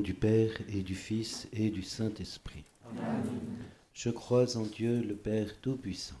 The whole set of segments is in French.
du Père et du Fils et du Saint-Esprit. Je crois en Dieu le Père Tout-Puissant.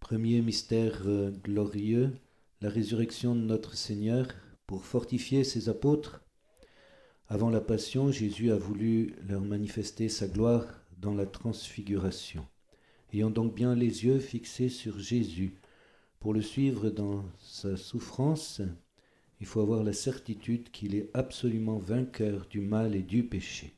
Premier mystère euh, glorieux, la résurrection de notre Seigneur pour fortifier ses apôtres. Avant la Passion, Jésus a voulu leur manifester sa gloire dans la transfiguration. Ayant donc bien les yeux fixés sur Jésus, pour le suivre dans sa souffrance, il faut avoir la certitude qu'il est absolument vainqueur du mal et du péché.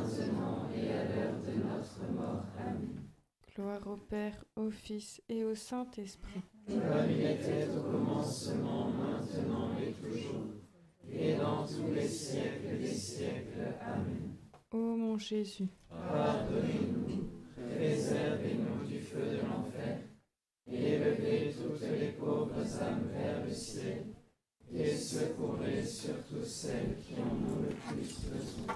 maintenant et à l'heure de notre mort. Amen. Gloire au Père, au Fils et au Saint-Esprit. Comme il était au commencement, maintenant et toujours, et dans tous les siècles des siècles. Amen. Ô mon Jésus, Pardonnez-nous, préservez-nous du feu de l'enfer, et élevez toutes les pauvres âmes vers le ciel, et secourez surtout celles qui en ont le plus besoin.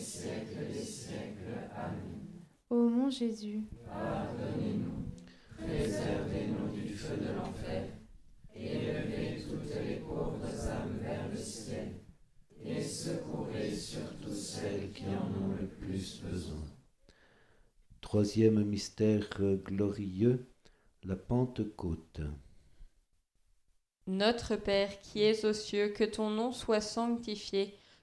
siècles des siècles. Amen. Ô mon Jésus, Pardonnez-nous, préservez-nous du feu de l'enfer, et élevez toutes les pauvres âmes vers le ciel, et secourez surtout celles qui en ont le plus besoin. Troisième mystère glorieux, la Pentecôte. Notre Père qui es aux cieux, que ton nom soit sanctifié,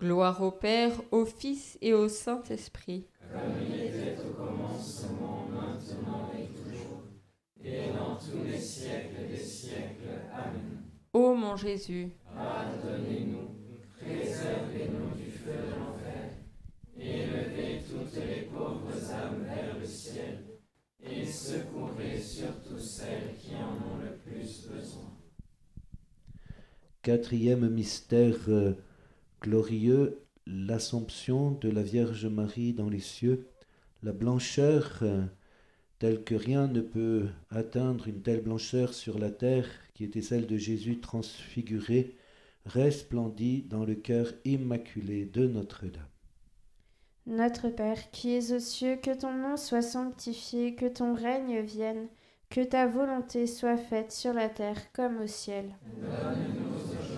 Gloire au Père, au Fils et au Saint-Esprit. Comme il était au commencement, maintenant et toujours, et dans tous les siècles des siècles. Amen. Ô mon Jésus, pardonnez-nous, préservez-nous du feu de l'enfer, élevez toutes les pauvres âmes vers le ciel, et secourez surtout celles qui en ont le plus besoin. Quatrième mystère euh, glorieux, l'Assomption de la Vierge Marie dans les cieux, la blancheur euh, telle que rien ne peut atteindre une telle blancheur sur la terre qui était celle de Jésus transfiguré, resplendit dans le cœur immaculé de Notre-Dame. Notre Père qui es aux cieux, que ton nom soit sanctifié, que ton règne vienne, que ta volonté soit faite sur la terre comme au ciel. Donne-nous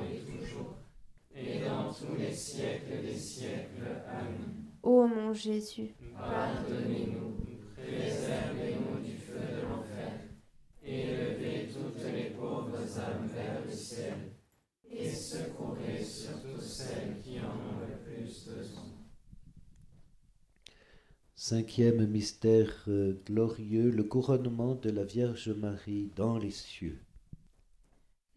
et dans tous les siècles des siècles. Amen. Ô mon Jésus, pardonnez-nous, préservez-nous du feu de l'enfer, élevez toutes les pauvres âmes vers le ciel, et secourez surtout celles qui en ont le plus besoin. Cinquième mystère euh, glorieux, le couronnement de la Vierge Marie dans les cieux.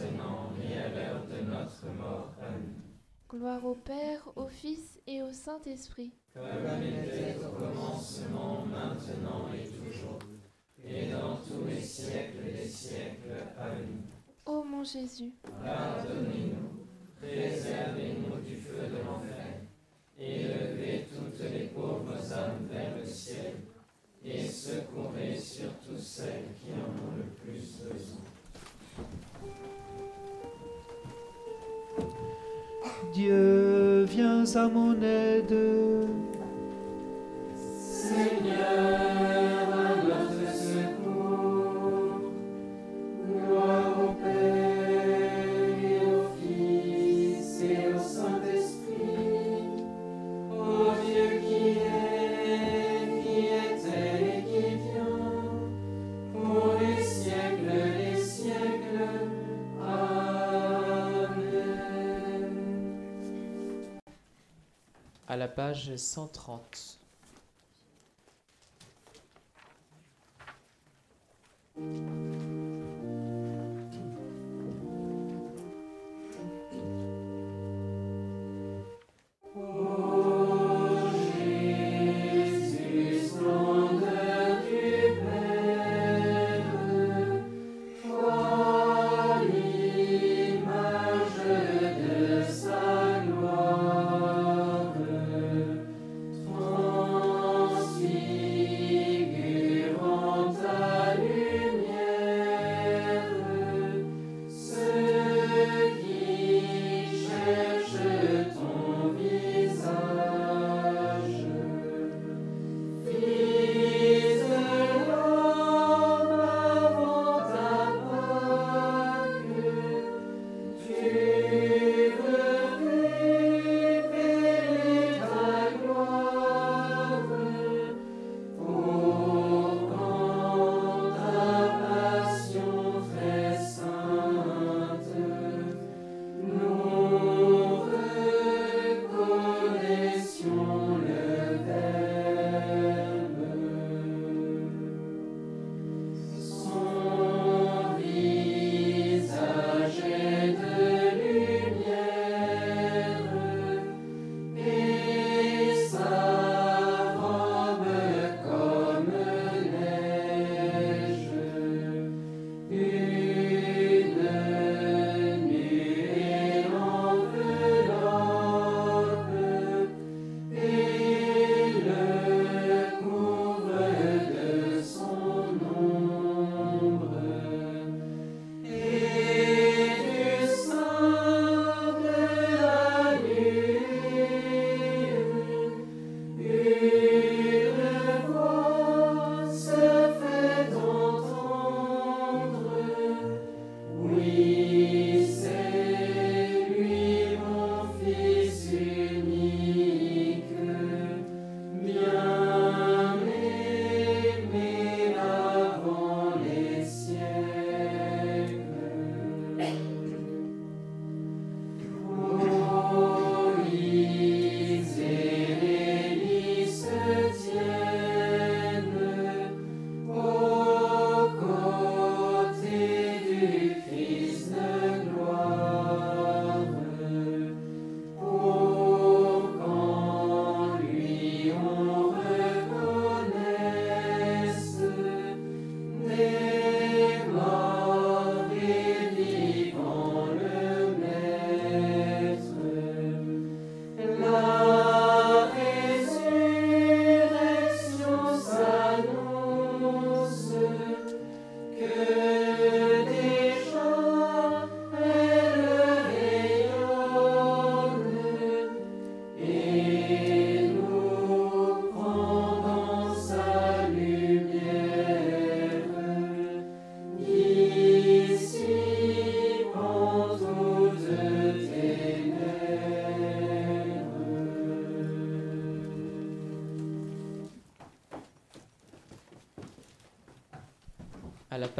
maintenant et à l'heure de notre mort. Amen. Gloire au Père, au Fils et au Saint-Esprit. Comme il était au commencement, maintenant et toujours, et dans tous les siècles des siècles. Amen. Ô mon Jésus, Pardonnez-nous, préservez-nous du feu de l'enfer, et levez toutes les pauvres âmes vers le ciel, et secourez surtout celles qui en ont le plus besoin. Dieu, viens à mon aide. Seigneur, page 130. Ô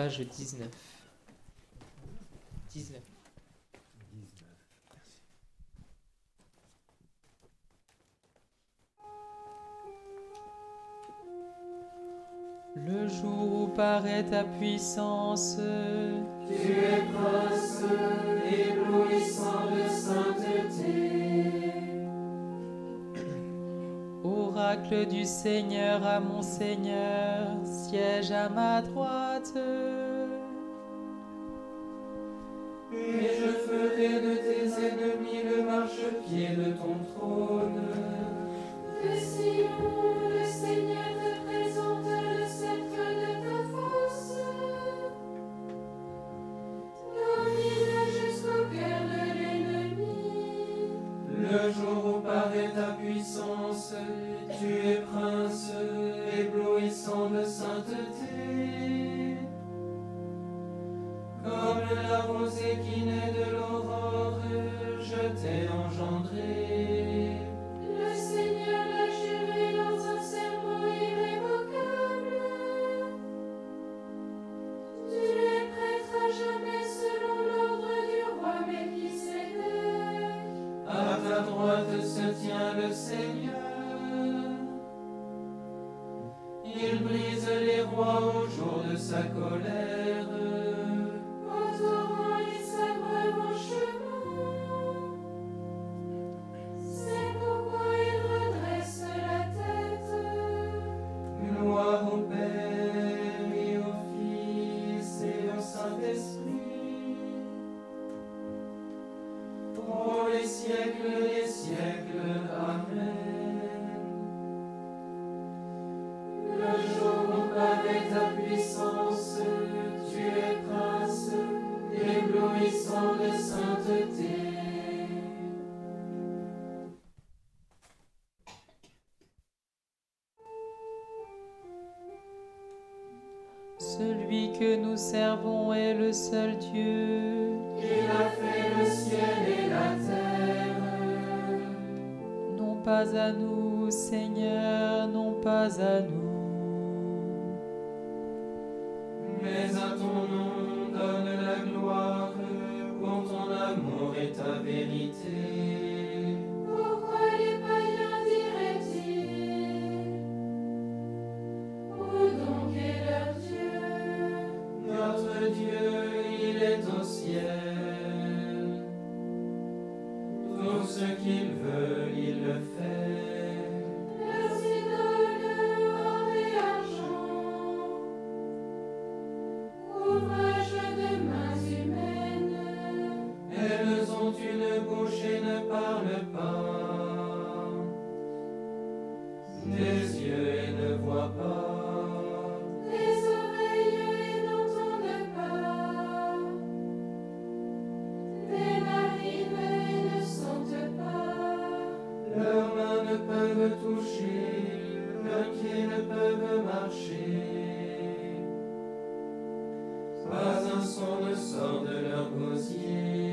page 19. 19. Le jour où paraît ta puissance, tu es prince éblouissant de sainteté. Oracle du Seigneur à mon Seigneur, siège à ma droite. ta droite se tient le Seigneur. Il brise les rois au jour de sa colère. son ne sort de leur gosier.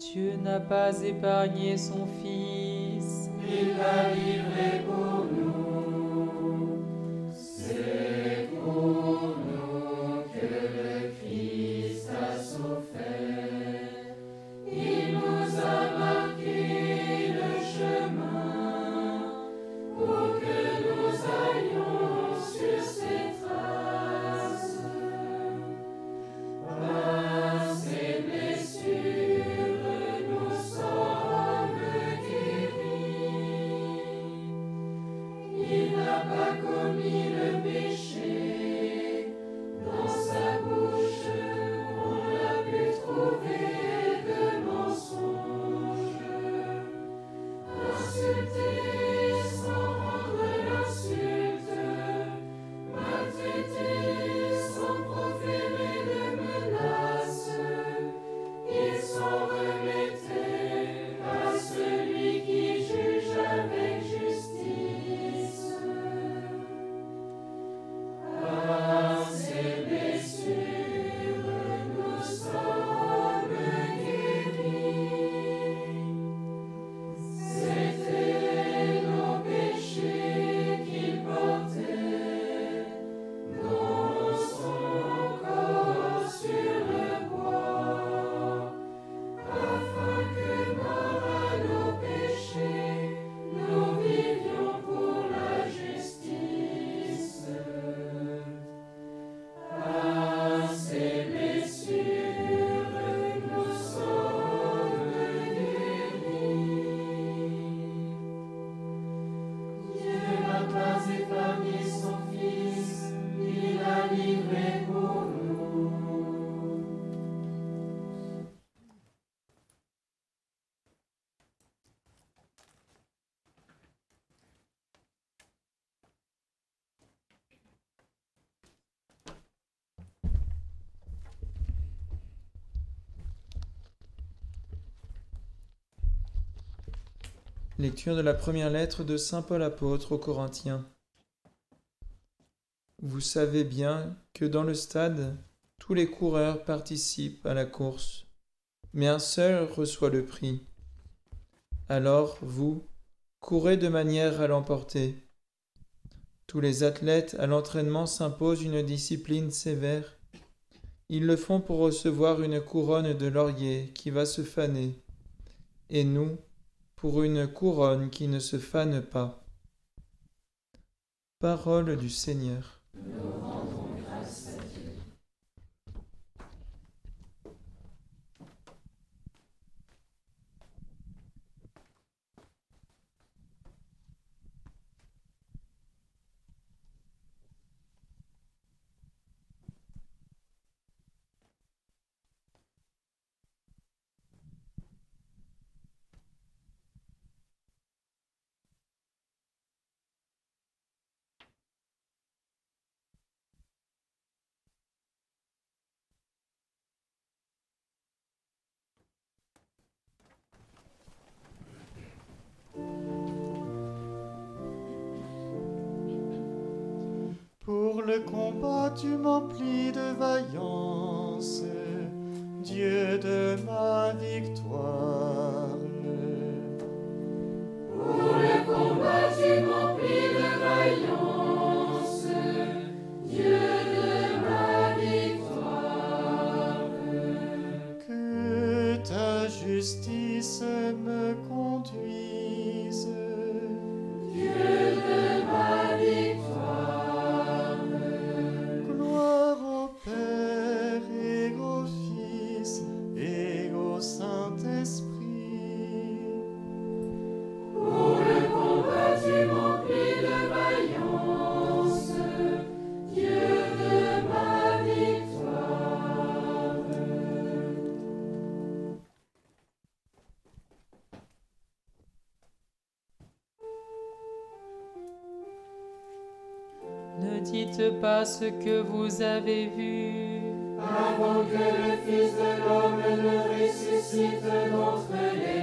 Dieu n'a pas épargné son Fils. Il Lecture de la première lettre de Saint Paul apôtre aux Corinthiens. Vous savez bien que dans le stade, tous les coureurs participent à la course, mais un seul reçoit le prix. Alors, vous, courez de manière à l'emporter. Tous les athlètes à l'entraînement s'imposent une discipline sévère. Ils le font pour recevoir une couronne de laurier qui va se faner. Et nous, pour une couronne qui ne se fane pas. Parole du Seigneur. Dites pas ce que vous avez vu. Avant que le Fils de l'homme ne ressuscite d'entre les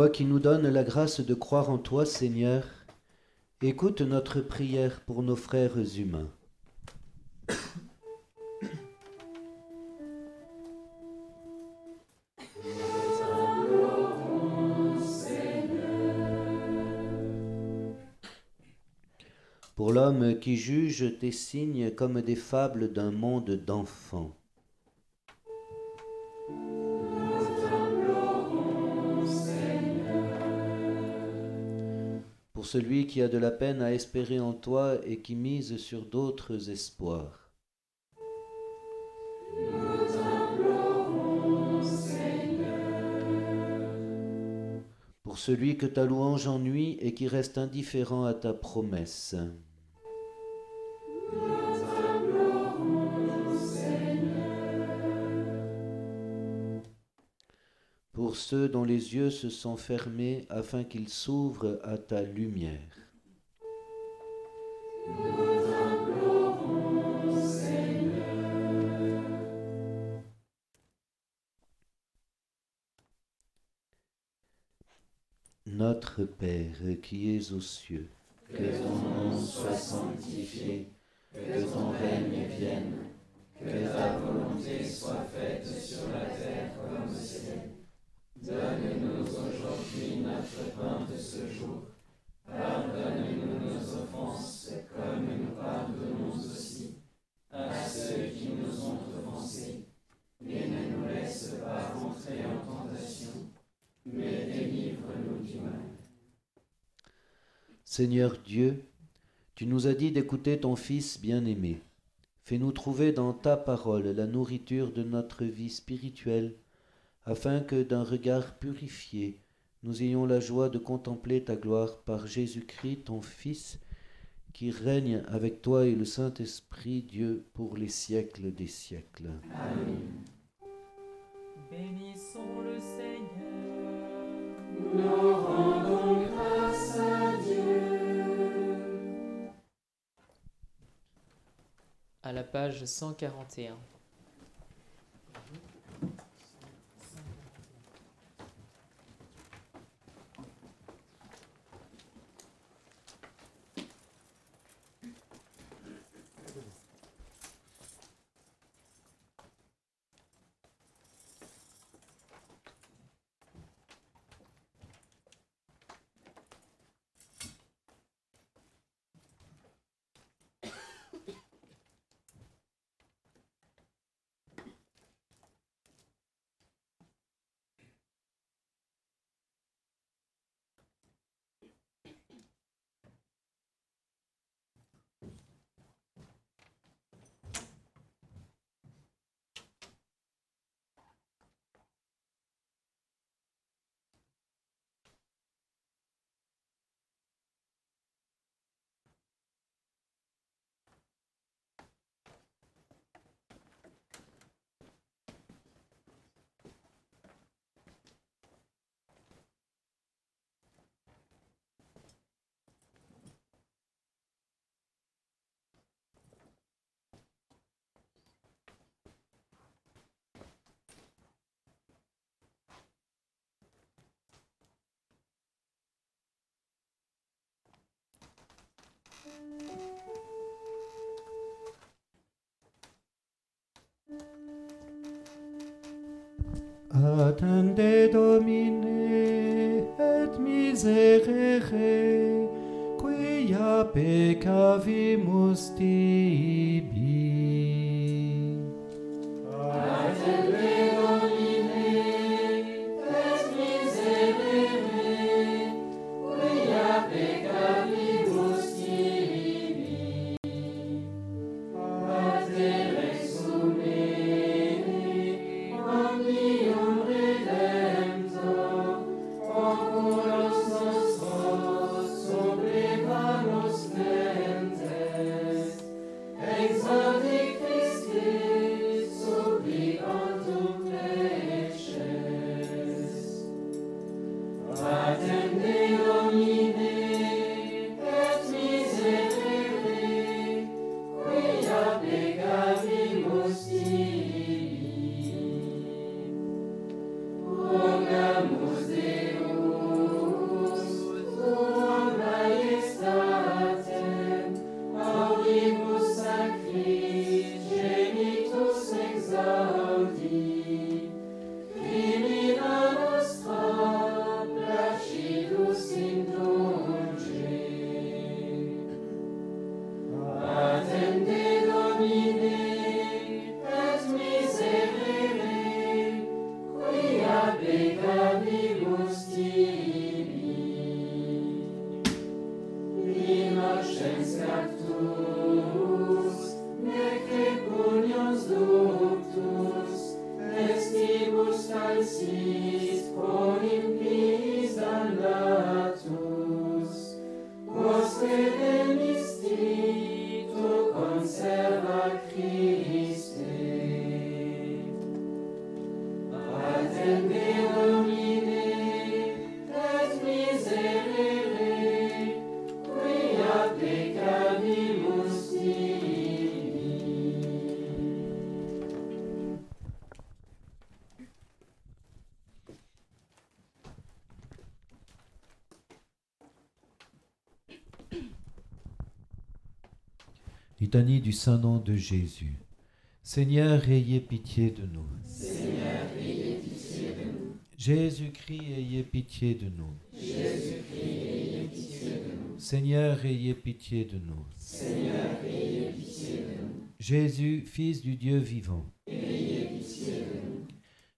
Toi qui nous donnes la grâce de croire en toi, Seigneur, écoute notre prière pour nos frères humains. Pour l'homme qui juge tes signes comme des fables d'un monde d'enfants. Celui qui a de la peine à espérer en toi et qui mise sur d'autres espoirs. Pour celui que ta louange ennuie et qui reste indifférent à ta promesse. Ceux dont les yeux se sont fermés afin qu'ils s'ouvrent à ta lumière. Notre Père qui es aux cieux, Que ton nom soit sanctifié, que ton règne vienne, que ta volonté soit faite sur la terre comme au ciel. Donne-nous aujourd'hui notre pain de ce jour. Pardonne-nous nos offenses, comme nous pardonnons aussi à ceux qui nous ont offensés. Et ne nous laisse pas entrer en tentation, mais délivre-nous du mal. Seigneur Dieu, tu nous as dit d'écouter ton Fils bien-aimé. Fais-nous trouver dans ta parole la nourriture de notre vie spirituelle, afin que d'un regard purifié, nous ayons la joie de contempler ta gloire par Jésus-Christ, ton Fils, qui règne avec toi et le Saint-Esprit, Dieu, pour les siècles des siècles. Amen. Bénissons le Seigneur. Nous rendons grâce à Dieu. À la page 141. Attende Domine et miserere, quia peccavimus Dei. Litanie du Saint-Nom de Jésus. Seigneur, ayez pitié de nous. Seigneur, ayez pitié de nous. Jésus-Christ, ayez pitié de nous. Jésus-Christ, ayez pitié de nous. Seigneur, ayez pitié de nous. Seigneur, ayez pitié de nous. Jésus, Fils du Dieu vivant. Ayez pitié de nous.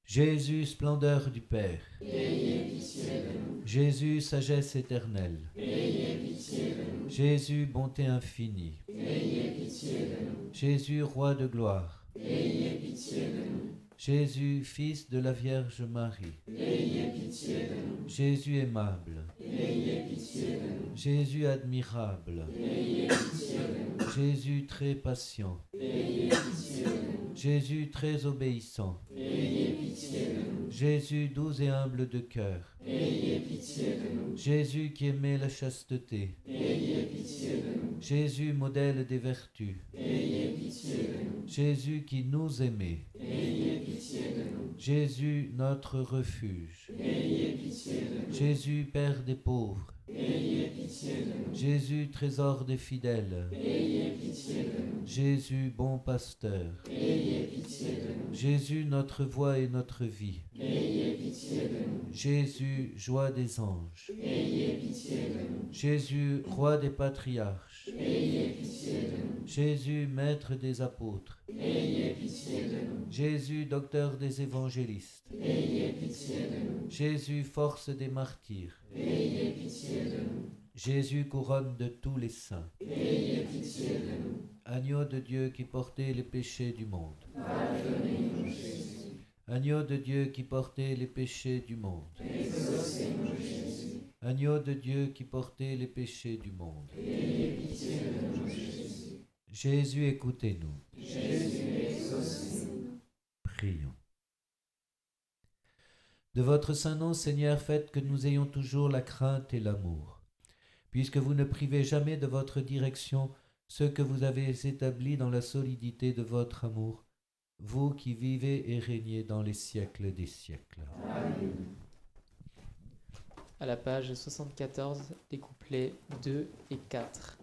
Jésus, splendeur du Père. Ayez pitié de nous. Jésus, sagesse éternelle. Ayez pitié de nous. Jésus, bonté infinie. Ayez pitié de nous. Jésus, roi de gloire. Ayez pitié de nous. Jésus, Fils de la Vierge Marie. Ayez pitié de nous. Jésus aimable. Ayez pitié de nous. Jésus admirable. Ayez pitié de nous. Jésus très patient. Ayez pitié de nous. Jésus très obéissant. Ayez pitié de nous. Jésus doux et humble de cœur. Ayez pitié de nous. Jésus qui aimait la chasteté. Ayez pitié de nous. Jésus modèle des vertus. Jésus qui nous aimait. Jésus notre refuge. Jésus Père des pauvres. Jésus trésor des fidèles. Jésus bon pasteur. Jésus notre voix et notre vie. Jésus joie des anges. Ayez pitié de. Jésus roi des patriarches. Jésus maître des apôtres. Jésus docteur des évangélistes. Jésus force des martyrs. Jésus couronne de tous les saints. Agneau de Dieu qui portait les péchés du monde. Agneau de Dieu qui portait les péchés du monde. Exaucez-nous. Agneau de Dieu qui portait les péchés du monde. Jésus. Écoutez-nous. Jésus, exaucez-nous. Prions. De votre saint nom, Seigneur, faites que nous ayons toujours la crainte et l'amour, puisque vous ne privez jamais de votre direction ceux que vous avez établis dans la solidité de votre amour, vous qui vivez et régnez dans les siècles des siècles. À la page 74, les couplets 2 et 4.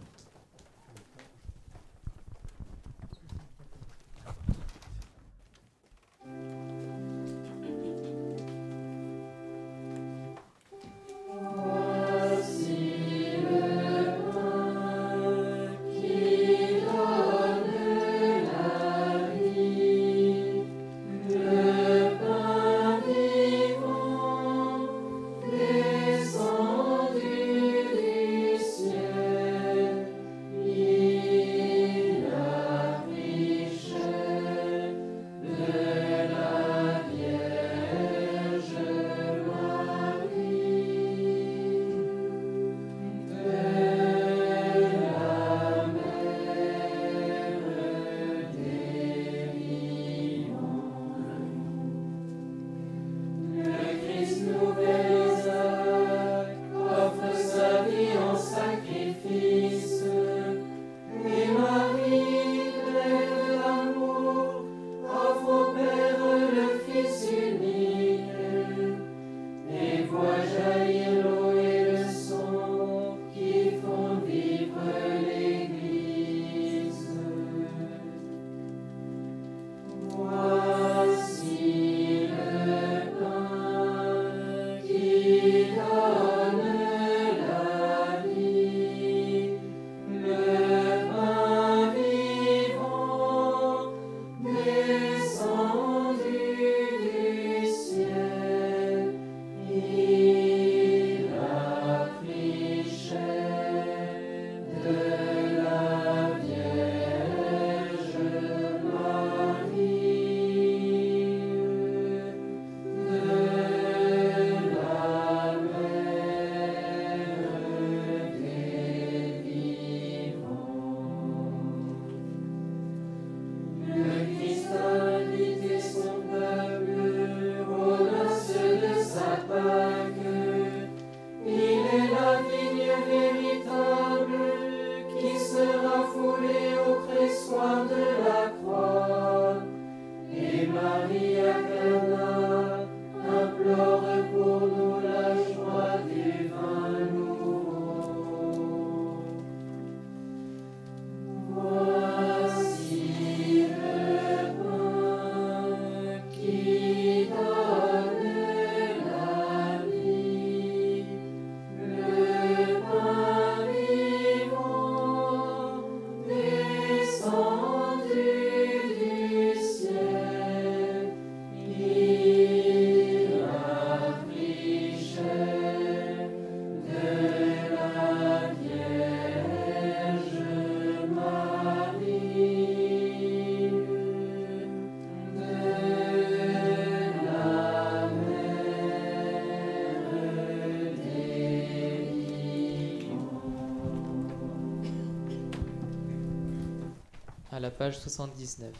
Page 79.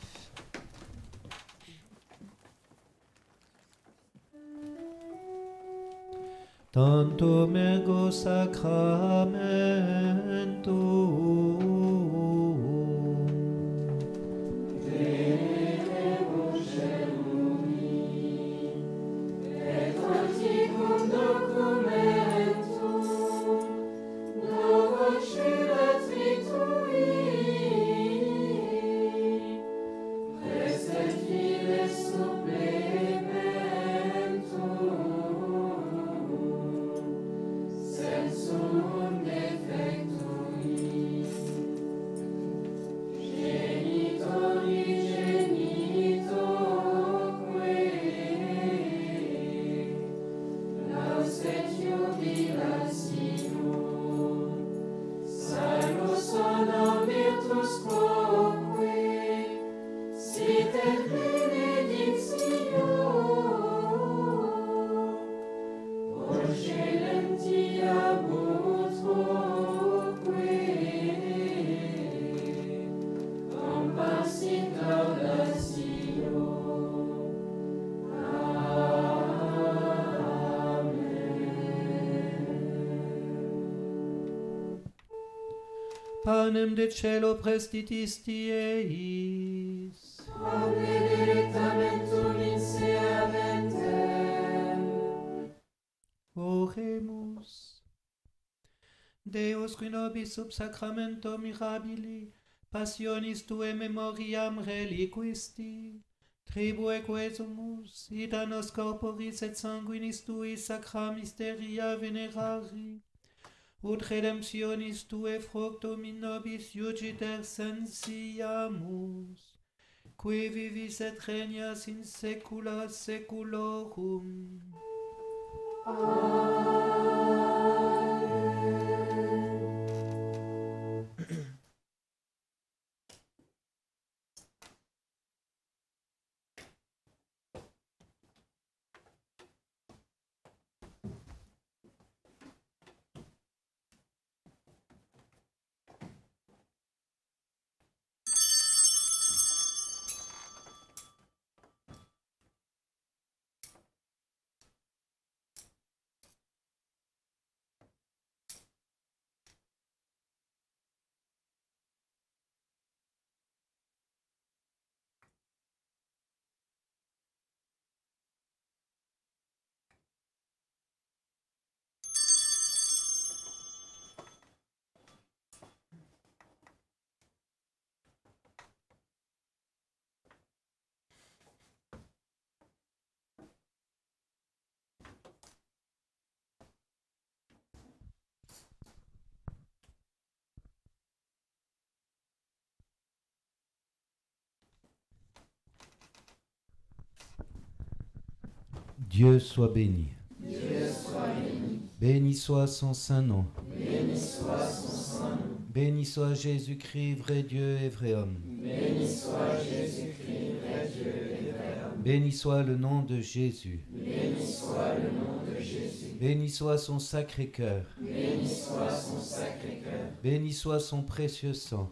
Tantum ergo sacramentum. celo prestitis tieis. Omne directamentum in se aventem. Oremus. Deus qui nobis sub sacramento mirabili, passionis tue memoriam reliquisti, Tribue quesumus, ita nos corporis et sanguinis tui sacra mysteria venerari, ut redemptionis tue fructum in nobis iugiter sensiamus, qui vivis et regnas in saecula saeculorum. Amen. Dieu soit béni. Béni soit son saint nom. Béni soit Jésus-Christ, vrai Dieu et vrai homme. Béni soit le nom de Jésus. Béni soit son sacré cœur. Béni soit son précieux sang.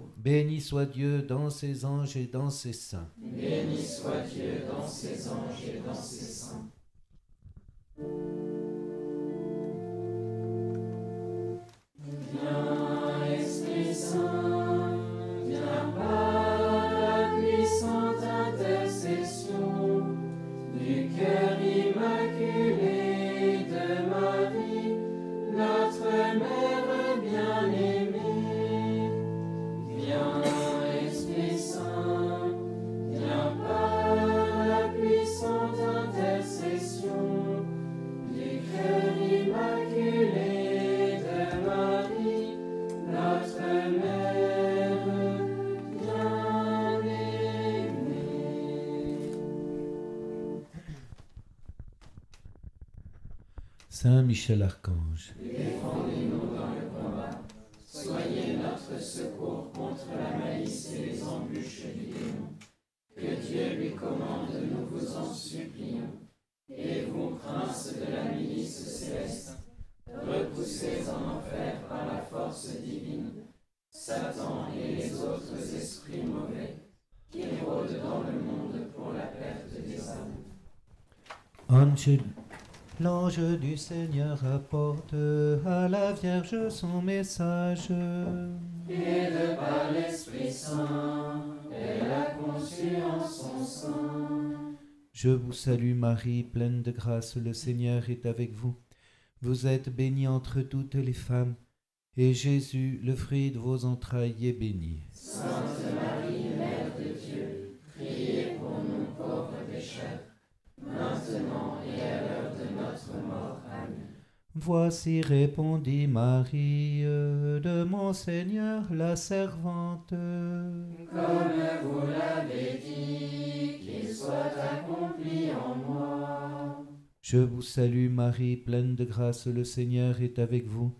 Dieu dans ses anges et dans ses saints. Viens, Michel Défendez-nous dans le combat. Soyez notre secours contre la malice et les embûches du démon. Que Dieu lui commande, nous vous en supplions. Et vous, princes de la milice céleste, repoussez en enfer par la force divine Satan et les autres esprits mauvais qui rôdent dans le monde pour la perte des âmes. Angel, l'ange du Seigneur apporte à la Vierge son message. Et de par l'Esprit Saint, elle a conçu en son sein. Je vous salue Marie, pleine de grâce, le Seigneur est avec vous. Vous êtes bénie entre toutes les femmes, et Jésus, le fruit de vos entrailles, est béni. Sainte Marie, Voici répondit Marie de mon Seigneur la servante. Comme vous l'avez dit, qu'il soit accompli en moi. Je vous salue Marie, pleine de grâce, le Seigneur est avec vous.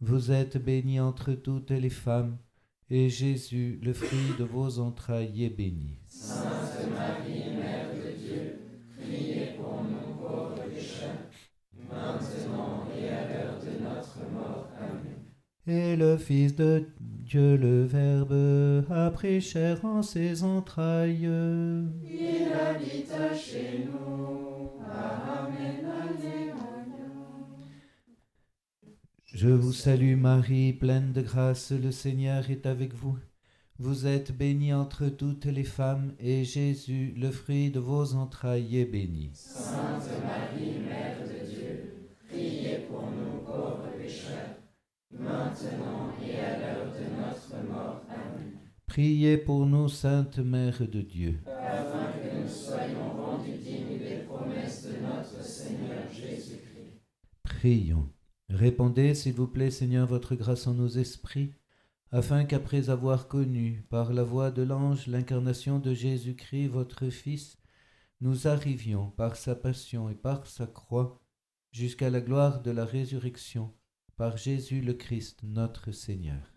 Vous êtes bénie entre toutes les femmes, et Jésus, le fruit de vos entrailles, est béni. Sainte Marie, Et le Fils de Dieu, le Verbe, a pris chair en ses entrailles. Il habita chez nous. Amen. Je vous salue Marie, pleine de grâce, le Seigneur est avec vous. Vous êtes bénie entre toutes les femmes, et Jésus, le fruit de vos entrailles, est béni. Sainte Marie, Mère de Dieu, priez pour nous pauvres pécheurs, maintenant et à l'heure de notre mort. Amen. Priez pour nous, Sainte Mère de Dieu. Afin que nous soyons rendus dignes des promesses de notre Seigneur Jésus-Christ. Prions. Répondez, s'il vous plaît, Seigneur, votre grâce en nos esprits, afin qu'après avoir connu, par la voix de l'ange, l'incarnation de Jésus-Christ, votre Fils, nous arrivions, par sa passion et par sa croix, jusqu'à la gloire de la résurrection, par Jésus le Christ, notre Seigneur.